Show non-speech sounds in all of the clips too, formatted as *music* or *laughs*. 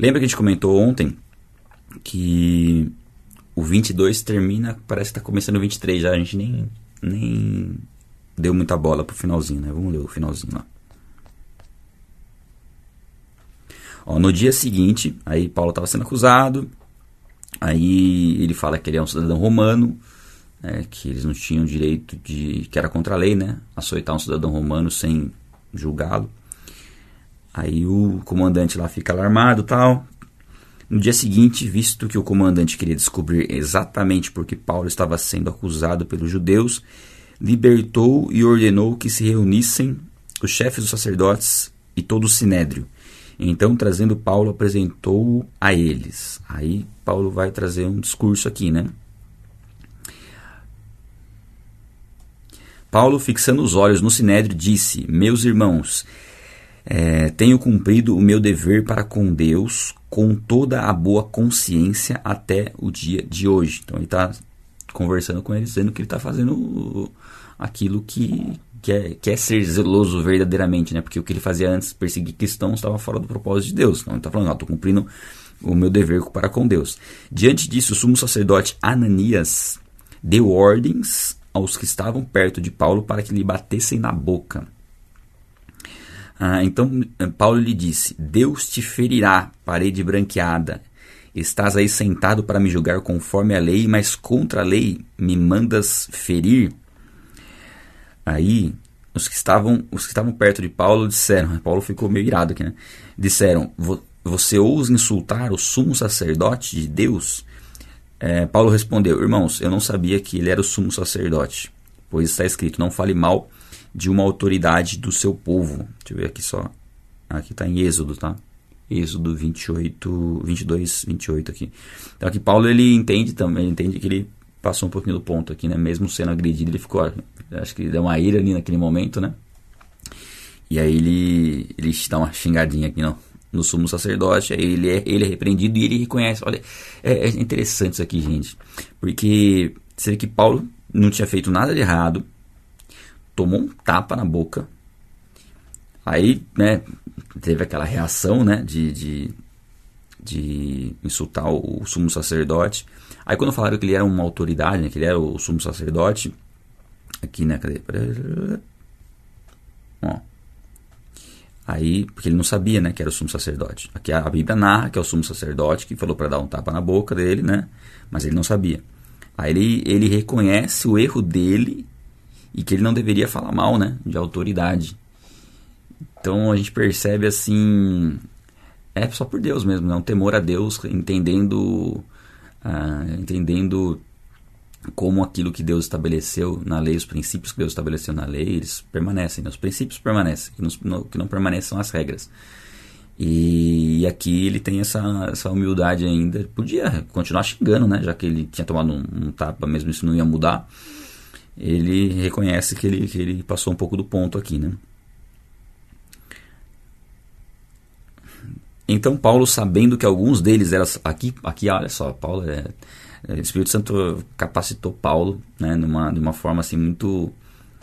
Lembra que a gente comentou ontem que o 22 termina, parece que está começando o 23 já, a gente nem, nem deu muita bola pro finalzinho, né? Vamos ler o finalzinho lá. Ó, no dia seguinte, aí Paulo estava sendo acusado, aí ele fala que ele é um cidadão romano, né, que eles não tinham direito de. que era contra a lei, né? Açoitar um cidadão romano sem julgá-lo. Aí o comandante lá fica alarmado tal. No dia seguinte, visto que o comandante queria descobrir exatamente por que Paulo estava sendo acusado pelos judeus, libertou e ordenou que se reunissem os chefes dos sacerdotes e todo o sinédrio. Então, trazendo Paulo, apresentou a eles. Aí Paulo vai trazer um discurso aqui, né? Paulo, fixando os olhos no sinédrio, disse: Meus irmãos, é, tenho cumprido o meu dever para com Deus com toda a boa consciência até o dia de hoje. Então ele está conversando com eles, dizendo que ele está fazendo aquilo que, que, é, que é ser zeloso verdadeiramente, né? Porque o que ele fazia antes, perseguir cristãos, estava fora do propósito de Deus. Então ele está falando, estou cumprindo o meu dever para com Deus. Diante disso, o sumo sacerdote Ananias deu ordens aos que estavam perto de Paulo para que lhe batessem na boca. Ah, então Paulo lhe disse: Deus te ferirá, parede branqueada. Estás aí sentado para me julgar conforme a lei, mas contra a lei me mandas ferir. Aí os que estavam, os que estavam perto de Paulo disseram, *laughs* Paulo ficou meio irado aqui, né? Disseram: Você ousa insultar o sumo sacerdote de Deus? É, Paulo respondeu: Irmãos, eu não sabia que ele era o sumo sacerdote, pois está escrito: Não fale mal de uma autoridade do seu povo. Deixa eu ver aqui só. Aqui está em Êxodo, tá? Êxodo 28, 22, 28 aqui. Então aqui Paulo ele entende também, ele entende que ele passou um pouquinho do ponto aqui, né? Mesmo sendo agredido, ele ficou, acho que deu uma ira ali naquele momento, né? E aí ele, ele dá uma xingadinha aqui, não no sumo sacerdote, ele é, ele é repreendido e ele reconhece. Olha, é, é interessante isso aqui, gente, porque você vê que Paulo não tinha feito nada de errado, tomou um tapa na boca, aí, né, teve aquela reação, né, de, de, de insultar o, sumo sacerdote. Aí quando falaram que ele era uma autoridade, né, que ele era o sumo sacerdote, aqui, né, cadê? Ó, Aí, porque ele não sabia, né, que era o sumo sacerdote. Aqui a Bíblia narra que é o sumo sacerdote que falou para dar um tapa na boca dele, né? Mas ele não sabia. Aí ele, ele reconhece o erro dele e que ele não deveria falar mal, né, de autoridade. Então a gente percebe assim, é só por Deus mesmo, né? um temor a Deus, entendendo, uh, entendendo como aquilo que Deus estabeleceu na lei, os princípios que Deus estabeleceu na lei, eles permanecem, né? os princípios permanecem, que, não, que não permanecem são as regras. E, e, aqui ele tem essa, essa humildade ainda. Podia continuar xingando, né? Já que ele tinha tomado um, um, tapa, mesmo isso não ia mudar. Ele reconhece que ele, que ele passou um pouco do ponto aqui, né? Então Paulo, sabendo que alguns deles eram aqui, aqui olha só, Paulo é é, o Espírito Santo capacitou Paulo, né, numa, de uma forma assim muito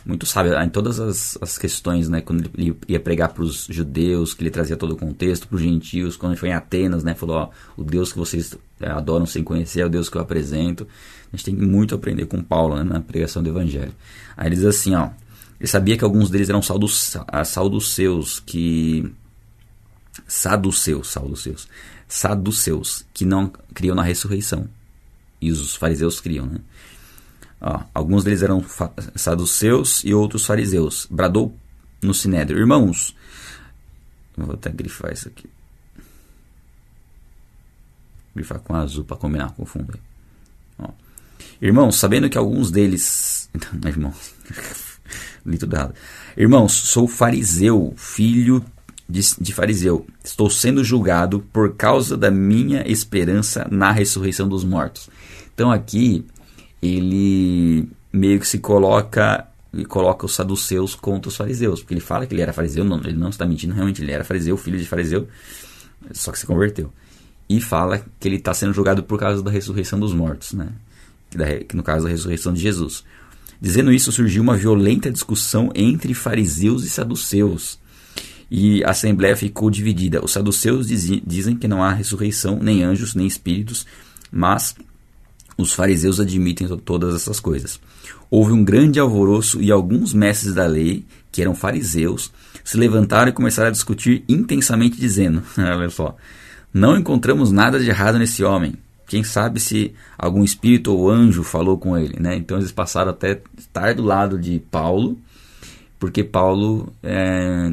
muito sábia em todas as, as questões, né, quando ele ia pregar para os judeus, que ele trazia todo o contexto, para os gentios, quando ele foi em Atenas, né, falou, ó, o Deus que vocês é, adoram sem conhecer é o Deus que eu apresento. A gente tem muito a aprender com Paulo, né, na pregação do evangelho. Aí ele diz assim, ó, ele sabia que alguns deles eram saduceus, que saduceus, saduceus, saduceus, que não criam na ressurreição e os fariseus criam. Né? Ó, alguns deles eram saduceus e outros fariseus. Bradou no sinédrio: Irmãos, vou até grifar isso aqui. Grifar com azul para combinar com o fundo. Ó. Irmãos, sabendo que alguns deles. *laughs* Não, irmãos. *laughs* Li tudo errado. Irmãos, sou fariseu, filho de, de, fariseu. Estou sendo julgado por causa da minha esperança na ressurreição dos mortos. Então aqui ele meio que se coloca e coloca os saduceus contra os fariseus, porque ele fala que ele era fariseu, não, ele não está mentindo, realmente ele era fariseu, filho de fariseu, só que se converteu. E fala que ele está sendo julgado por causa da ressurreição dos mortos, né? Que no caso da ressurreição de Jesus. Dizendo isso, surgiu uma violenta discussão entre fariseus e saduceus. E a assembleia ficou dividida. Os saduceus dizem que não há ressurreição, nem anjos, nem espíritos, mas os fariseus admitem todas essas coisas. Houve um grande alvoroço e alguns mestres da lei, que eram fariseus, se levantaram e começaram a discutir intensamente, dizendo: *laughs* Olha só, não encontramos nada de errado nesse homem. Quem sabe se algum espírito ou anjo falou com ele, né? Então eles passaram até estar do lado de Paulo, porque Paulo é,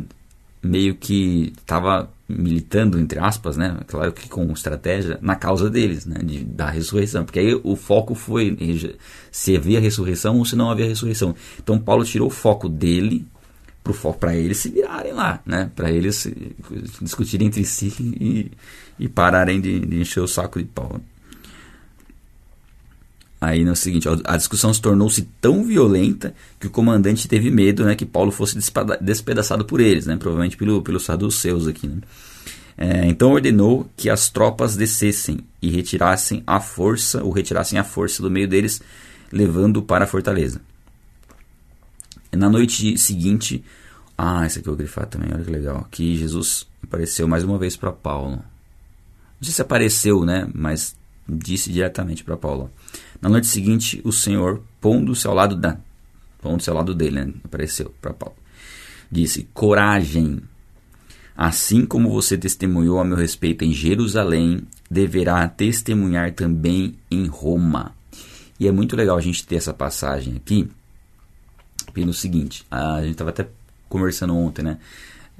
meio que estava militando, entre aspas, né? Claro que com estratégia, na causa deles, né? De, da ressurreição. Porque aí o foco foi se havia ressurreição ou se não havia ressurreição. Então Paulo tirou o foco dele para eles se virarem lá, né? Para eles discutirem entre si e, e pararem de, de, encher o saco de Paulo. Aí no seguinte, a discussão se tornou-se tão violenta que o comandante teve medo, né, que Paulo fosse despedaçado por eles, né, provavelmente pelo, pelos saduceus aqui, né. É, então ordenou que as tropas descessem e retirassem a força, ou retirassem a força do meio deles, levando para a fortaleza. Na noite seguinte, ah, esse aqui eu vou grifar também, olha que legal. Que Jesus apareceu mais uma vez para Paulo. Não sei se apareceu, né? Mas disse diretamente para Paulo. Na noite seguinte, o Senhor, pondo-se ao lado da, pondo-se ao lado dele, né? apareceu para Paulo. Disse: Coragem. Assim como você testemunhou a meu respeito em Jerusalém, deverá testemunhar também em Roma. E é muito legal a gente ter essa passagem aqui, pelo seguinte, a gente estava até conversando ontem, né?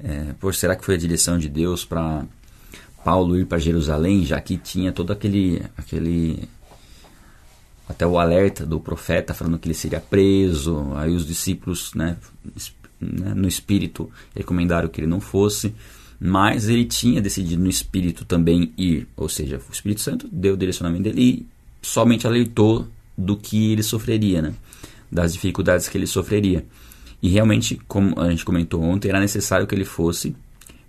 É, pô, será que foi a direção de Deus para Paulo ir para Jerusalém, já que tinha todo aquele, aquele até o alerta do profeta falando que ele seria preso, aí os discípulos, né, né no espírito recomendaram que ele não fosse, mas ele tinha decidido no espírito também ir, ou seja, o Espírito Santo deu o direcionamento dele e somente alertou do que ele sofreria, né? das dificuldades que ele sofreria. E realmente, como a gente comentou ontem, era necessário que ele fosse,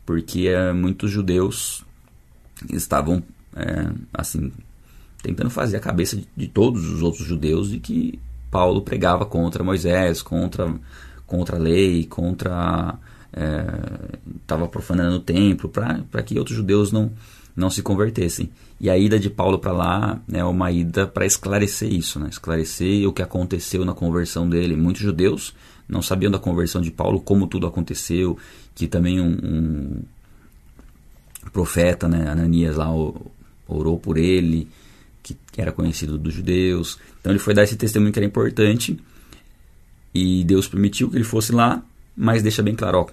porque é, muitos judeus estavam é, assim tentando fazer a cabeça de, de, todos os outros judeus de que Paulo pregava contra Moisés, contra, contra a lei, contra estava é, profanando o templo, para que outros judeus não não se convertessem. E a ida de Paulo para lá é uma ida para esclarecer isso, né? esclarecer o que aconteceu na conversão dele. Muitos judeus não sabiam da conversão de Paulo, como tudo aconteceu, que também um, um profeta, né, Ananias lá orou por ele, que era conhecido dos judeus. Então ele foi dar esse testemunho que era importante e Deus permitiu que ele fosse lá, mas deixa bem claro, ó,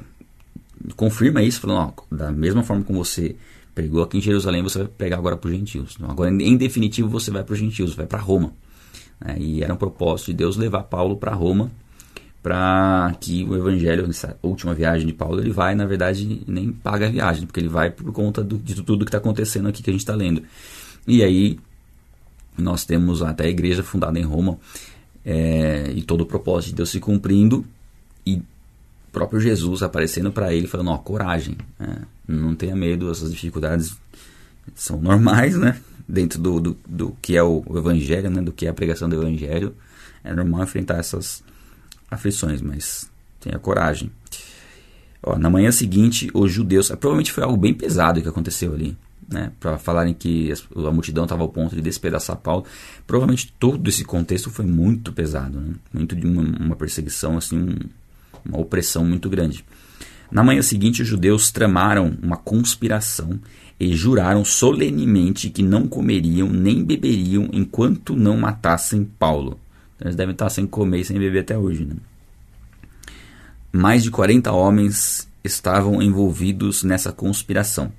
confirma isso, falando, ó, da mesma forma como você pregou aqui em Jerusalém, você vai pregar agora para os gentios. Então, agora, em definitivo, você vai para os gentios, vai para Roma. É, e era um propósito de Deus levar Paulo para Roma, para que o evangelho, nessa última viagem de Paulo, ele vai, na verdade, nem paga a viagem, porque ele vai por conta do, de tudo que está acontecendo aqui que a gente está lendo. E aí, nós temos até a igreja fundada em Roma, é, e todo o propósito de Deus se cumprindo, e próprio Jesus aparecendo para ele, falando: Ó, coragem, né? não tenha medo, essas dificuldades são normais, né? Dentro do, do, do que é o, evangelho, né? Do que é a pregação do evangelho, é normal enfrentar essas aflições, mas tenha coragem. Ó, na manhã seguinte, os judeus, provavelmente foi algo bem pesado que aconteceu ali, né? Para falarem que a multidão estava ao ponto de despedaçar Paulo. Provavelmente todo esse contexto foi muito pesado, né? Muito de uma, uma perseguição assim uma opressão muito grande. Na manhã seguinte, os judeus tramaram uma conspiração e juraram solenemente que não comeriam nem beberiam enquanto não matassem Paulo. Então, eles devem estar sem comer e sem beber até hoje. Né? Mais de 40 homens estavam envolvidos nessa conspiração.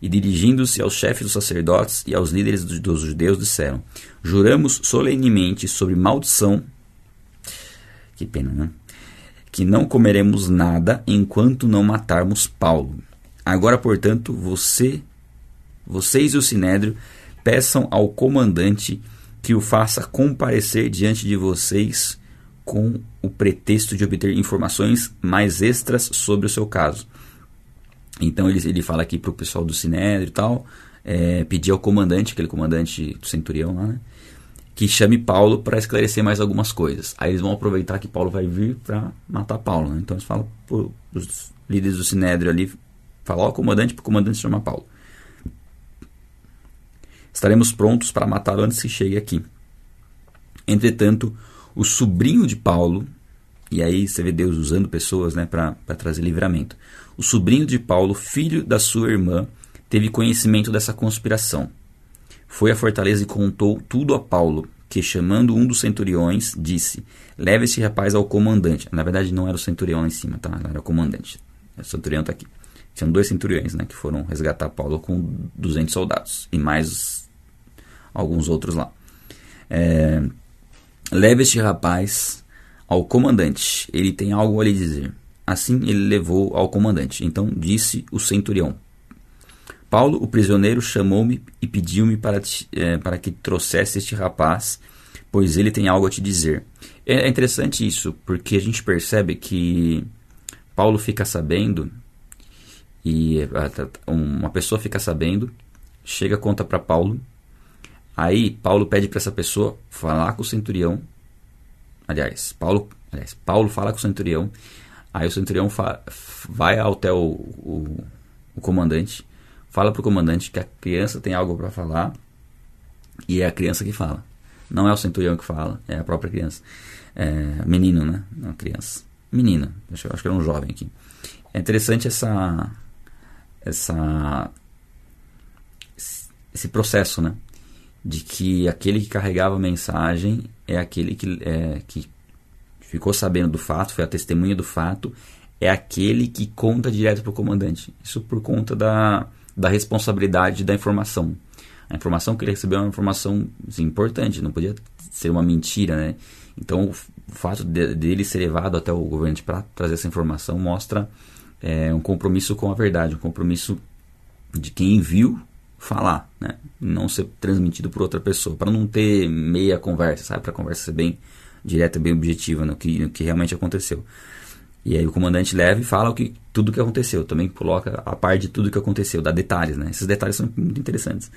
E dirigindo-se aos chefes dos sacerdotes e aos líderes dos judeus, disseram: Juramos solenemente sobre maldição. Que pena, né? que não comeremos nada enquanto não matarmos Paulo. Agora, portanto, você, vocês e o sinédrio peçam ao comandante que o faça comparecer diante de vocês com o pretexto de obter informações mais extras sobre o seu caso. Então ele, ele fala aqui para o pessoal do Sinédrio e tal, é, pedir ao comandante, aquele comandante do centurião lá, né, que chame Paulo para esclarecer mais algumas coisas. Aí eles vão aproveitar que Paulo vai vir para matar Paulo. Né? Então eles falam para os líderes do Sinédrio ali, falar ao comandante para o comandante chamar Paulo. Estaremos prontos para matá-lo antes que chegue aqui. Entretanto, o sobrinho de Paulo, e aí você vê Deus usando pessoas né, para trazer livramento. O sobrinho de Paulo, filho da sua irmã, teve conhecimento dessa conspiração foi à fortaleza e contou tudo a Paulo, que, chamando um dos centuriões, disse: Leve este rapaz ao comandante. Na verdade, não era o centurião lá em cima, tá? Era o comandante. O centurião está aqui. Tinham dois centuriões, né? Que foram resgatar Paulo com 200 soldados e mais alguns outros lá. É, Leve este rapaz ao comandante. Ele tem algo a lhe dizer. Assim ele levou ao comandante. Então disse o centurião: Paulo, o prisioneiro, chamou-me e pediu-me para, é, para que trouxesse este rapaz, pois ele tem algo a te dizer. É interessante isso, porque a gente percebe que Paulo fica sabendo, e uma pessoa fica sabendo, chega, conta para Paulo, aí Paulo pede para essa pessoa falar com o centurião. Aliás, Paulo, aliás, Paulo fala com o centurião, aí o centurião vai até o, o, o comandante fala para o comandante que a criança tem algo para falar e é a criança que fala. Não é o centurião que fala, é a própria criança. É, menino, né? Não, criança. Menina, acho, acho que era um jovem aqui. É interessante essa, essa, esse processo, né? De que aquele que carregava a mensagem é aquele que, é, que ficou sabendo do fato, foi a testemunha do fato, é aquele que conta direto para o comandante. Isso por conta da, da responsabilidade da informação. A informação que ele recebeu é uma informação assim, importante, não podia ser uma mentira, né? Então, o fato de, dele ser levado até o governo para trazer essa informação mostra é, um compromisso com a verdade, um compromisso de quem viu falar, né? Não ser transmitido por outra pessoa, para não ter meia conversa, sabe? Para a conversa ser bem direta, bem objetiva no que, no que realmente aconteceu. E aí o comandante leva e fala o que, tudo o que aconteceu. Também coloca a parte de tudo o que aconteceu, dá detalhes, né? Esses detalhes são muito interessantes.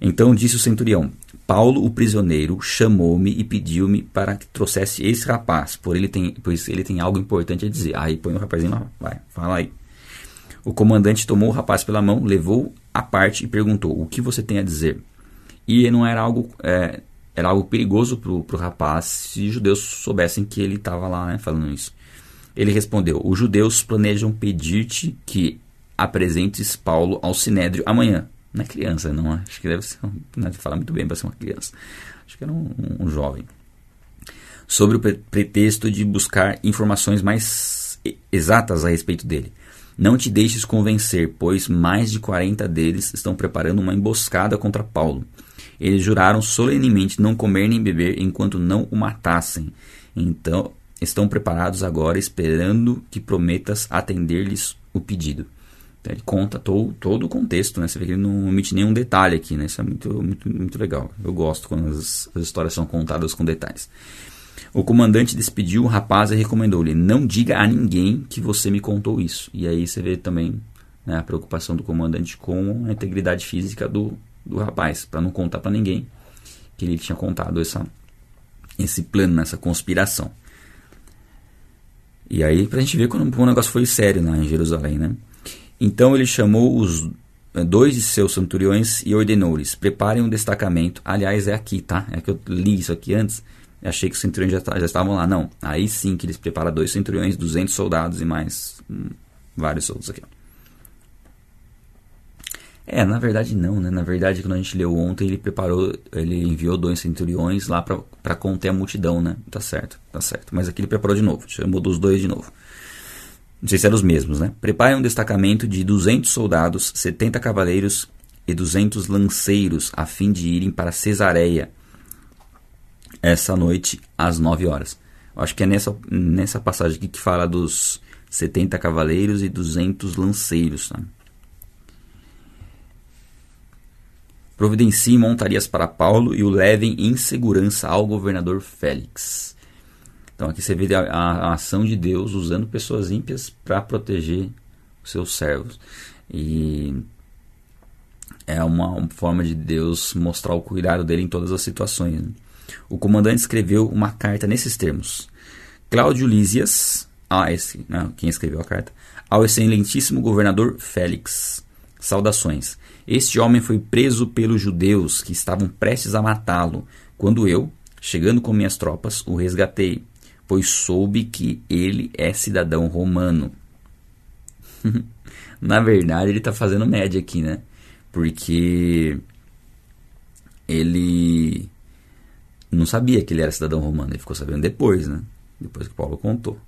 Então disse o centurião: Paulo, o prisioneiro, chamou-me e pediu-me para que trouxesse esse rapaz, por ele tem, pois ele tem algo importante a dizer. Aí põe o rapazinho lá, vai, fala aí. O comandante tomou o rapaz pela mão, levou à parte e perguntou: O que você tem a dizer? E não era algo, é, era algo perigoso para o rapaz se os judeus soubessem que ele estava lá né, falando isso. Ele respondeu: Os judeus planejam pedir-te que apresentes Paulo ao sinédrio amanhã. Não é criança, não. Acho que deve ser. Não deve falar muito bem para ser uma criança. Acho que era um, um jovem. Sobre o pretexto de buscar informações mais exatas a respeito dele. Não te deixes convencer, pois mais de 40 deles estão preparando uma emboscada contra Paulo. Eles juraram solenemente não comer nem beber enquanto não o matassem. Então, estão preparados agora, esperando que prometas atender-lhes o pedido. Então, ele conta todo, todo o contexto, né? Você vê que ele não omite nenhum detalhe aqui, né? Isso é muito, muito, muito legal. Eu gosto quando as, as histórias são contadas com detalhes. O comandante despediu o rapaz e recomendou-lhe: Não diga a ninguém que você me contou isso. E aí você vê também né, a preocupação do comandante com a integridade física do, do rapaz, para não contar para ninguém que ele tinha contado essa, esse plano, essa conspiração. E aí pra gente ver quando o negócio foi sério lá em Jerusalém, né? Então ele chamou os eh, dois de seus centuriões e ordenou-lhes: preparem um destacamento. Aliás, é aqui, tá? É que eu li isso aqui antes. Achei que os centuriões já, já estavam lá. Não. Aí sim que eles preparam dois centuriões, 200 soldados e mais hum, vários outros aqui. É, na verdade não, né? Na verdade, quando a gente leu ontem, ele preparou, ele enviou dois centuriões lá para conter a multidão, né? Tá certo, tá certo. Mas aqui ele preparou de novo, chamou dos dois de novo. Não sei se eram os mesmos, né? Prepare um destacamento de 200 soldados, 70 cavaleiros e 200 lanceiros, a fim de irem para Cesareia essa noite às 9 horas. Eu acho que é nessa, nessa passagem aqui que fala dos 70 cavaleiros e 200 lanceiros, tá? Providencie montarias para Paulo e o levem em segurança ao governador Félix. Então aqui você vê a, a, a ação de Deus usando pessoas ímpias para proteger os seus servos. E é uma, uma, forma de Deus mostrar o cuidado dele em todas as situações. Né? O comandante escreveu uma carta nesses termos: Cláudio Lísias, ah, esse, não, quem escreveu a carta, ao excelentíssimo governador Félix. Saudações. Este homem foi preso pelos judeus que estavam prestes a matá-lo, quando eu, chegando com minhas tropas, o resgatei, pois soube que ele é cidadão romano. *laughs* Na verdade, ele está fazendo média aqui, né? Porque ele não sabia que ele era cidadão romano, ele ficou sabendo depois, né? Depois que Paulo contou.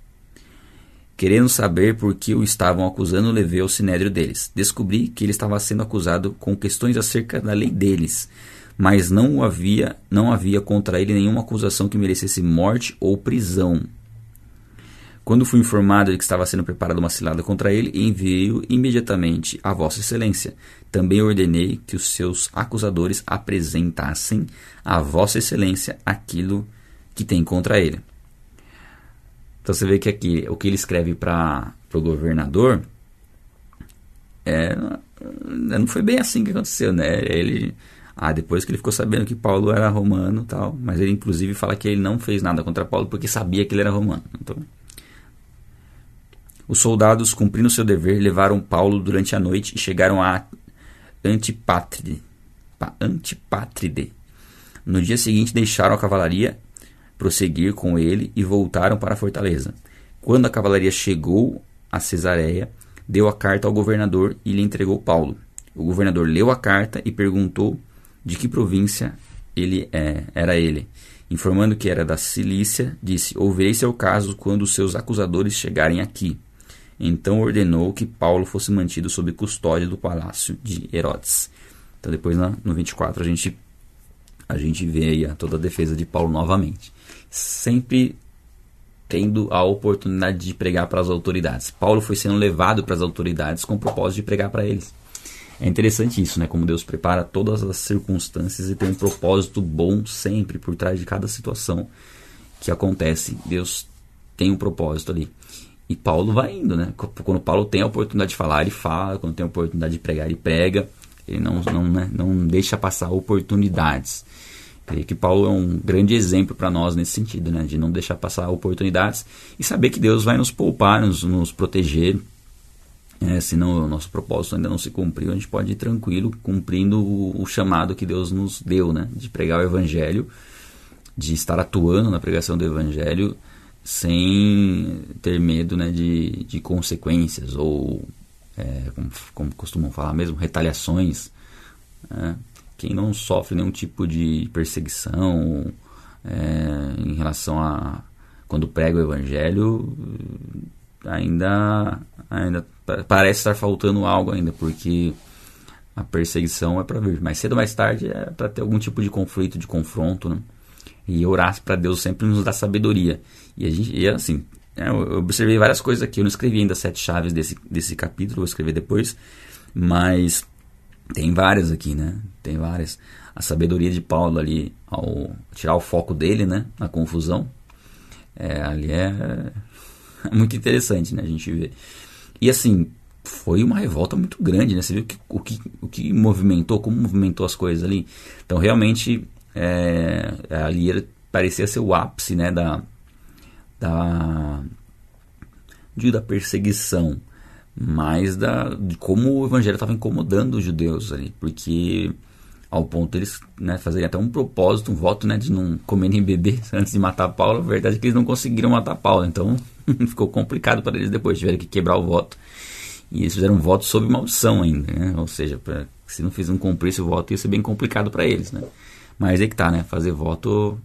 Querendo saber por que o estavam acusando, levei ao sinédrio deles. Descobri que ele estava sendo acusado com questões acerca da lei deles, mas não havia, não havia contra ele nenhuma acusação que merecesse morte ou prisão. Quando fui informado de que estava sendo preparada uma cilada contra ele, enviei-o imediatamente a Vossa Excelência. Também ordenei que os seus acusadores apresentassem a Vossa Excelência aquilo que tem contra ele. Então você vê que aqui o que ele escreve para o governador é, não foi bem assim que aconteceu, né? Ele, ah, depois que ele ficou sabendo que Paulo era romano, tal, mas ele inclusive fala que ele não fez nada contra Paulo porque sabia que ele era romano. Então, os soldados, cumprindo seu dever, levaram Paulo durante a noite e chegaram a Antipátride. Antipátride. No dia seguinte, deixaram a cavalaria prosseguir com ele e voltaram para a fortaleza. Quando a cavalaria chegou a Cesareia, deu a carta ao governador e lhe entregou Paulo. O governador leu a carta e perguntou de que província ele é, era ele. Informando que era da Cilícia, disse: Ouvirei seu caso quando seus acusadores chegarem aqui. Então ordenou que Paulo fosse mantido sob custódia do palácio de Herodes. Então depois no 24 a gente a gente vê aí toda a defesa de Paulo novamente sempre tendo a oportunidade de pregar para as autoridades. Paulo foi sendo levado para as autoridades com o propósito de pregar para eles. É interessante isso, né? Como Deus prepara todas as circunstâncias e tem um propósito bom sempre por trás de cada situação que acontece. Deus tem um propósito ali. E Paulo vai indo, né? Quando Paulo tem a oportunidade de falar, ele fala. Quando tem a oportunidade de pregar, ele prega. Ele não, não, né? não deixa passar oportunidades. Creio que Paulo é um grande exemplo para nós nesse sentido, né? de não deixar passar oportunidades e saber que Deus vai nos poupar, nos, nos proteger. É, se não, o nosso propósito ainda não se cumpriu, a gente pode ir tranquilo cumprindo o, o chamado que Deus nos deu, né? de pregar o Evangelho, de estar atuando na pregação do Evangelho sem ter medo né, de, de consequências ou, é, como, como costumam falar mesmo, retaliações. Né? quem não sofre nenhum tipo de perseguição é, em relação a quando prega o evangelho ainda ainda parece estar faltando algo ainda porque a perseguição é para vir mais cedo ou mais tarde é para ter algum tipo de conflito de confronto né? E orar para Deus sempre nos dá sabedoria e a gente e assim é, eu observei várias coisas aqui eu não escrevi ainda sete chaves desse desse capítulo vou escrever depois mas tem várias aqui, né? Tem várias. A sabedoria de Paulo ali, ao tirar o foco dele, né? Na confusão. É, ali é, é muito interessante, né? A gente vê. E assim, foi uma revolta muito grande, né? Você viu que, o, que, o que movimentou, como movimentou as coisas ali. Então, realmente, é, ali era, parecia ser o ápice, né? Da, da, da perseguição mas da, de como o evangelho estava incomodando os judeus ali, porque ao ponto deles né, fazerem até um propósito, um voto né, de não comer nem beber *laughs* antes de matar Paulo, a verdade é que eles não conseguiram matar Paulo, então *laughs* ficou complicado para eles depois, tiveram que quebrar o voto. E eles fizeram um voto sob maldição ainda, né? ou seja, pra, se não fiz, não cumprisse o voto ia ser bem complicado para eles. Né? Mas é que tá, né? fazer voto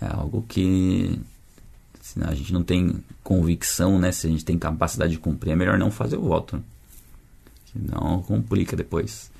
é algo que se a gente não tem convicção, né? Se a gente tem capacidade de cumprir, é melhor não fazer o voto. Senão complica depois.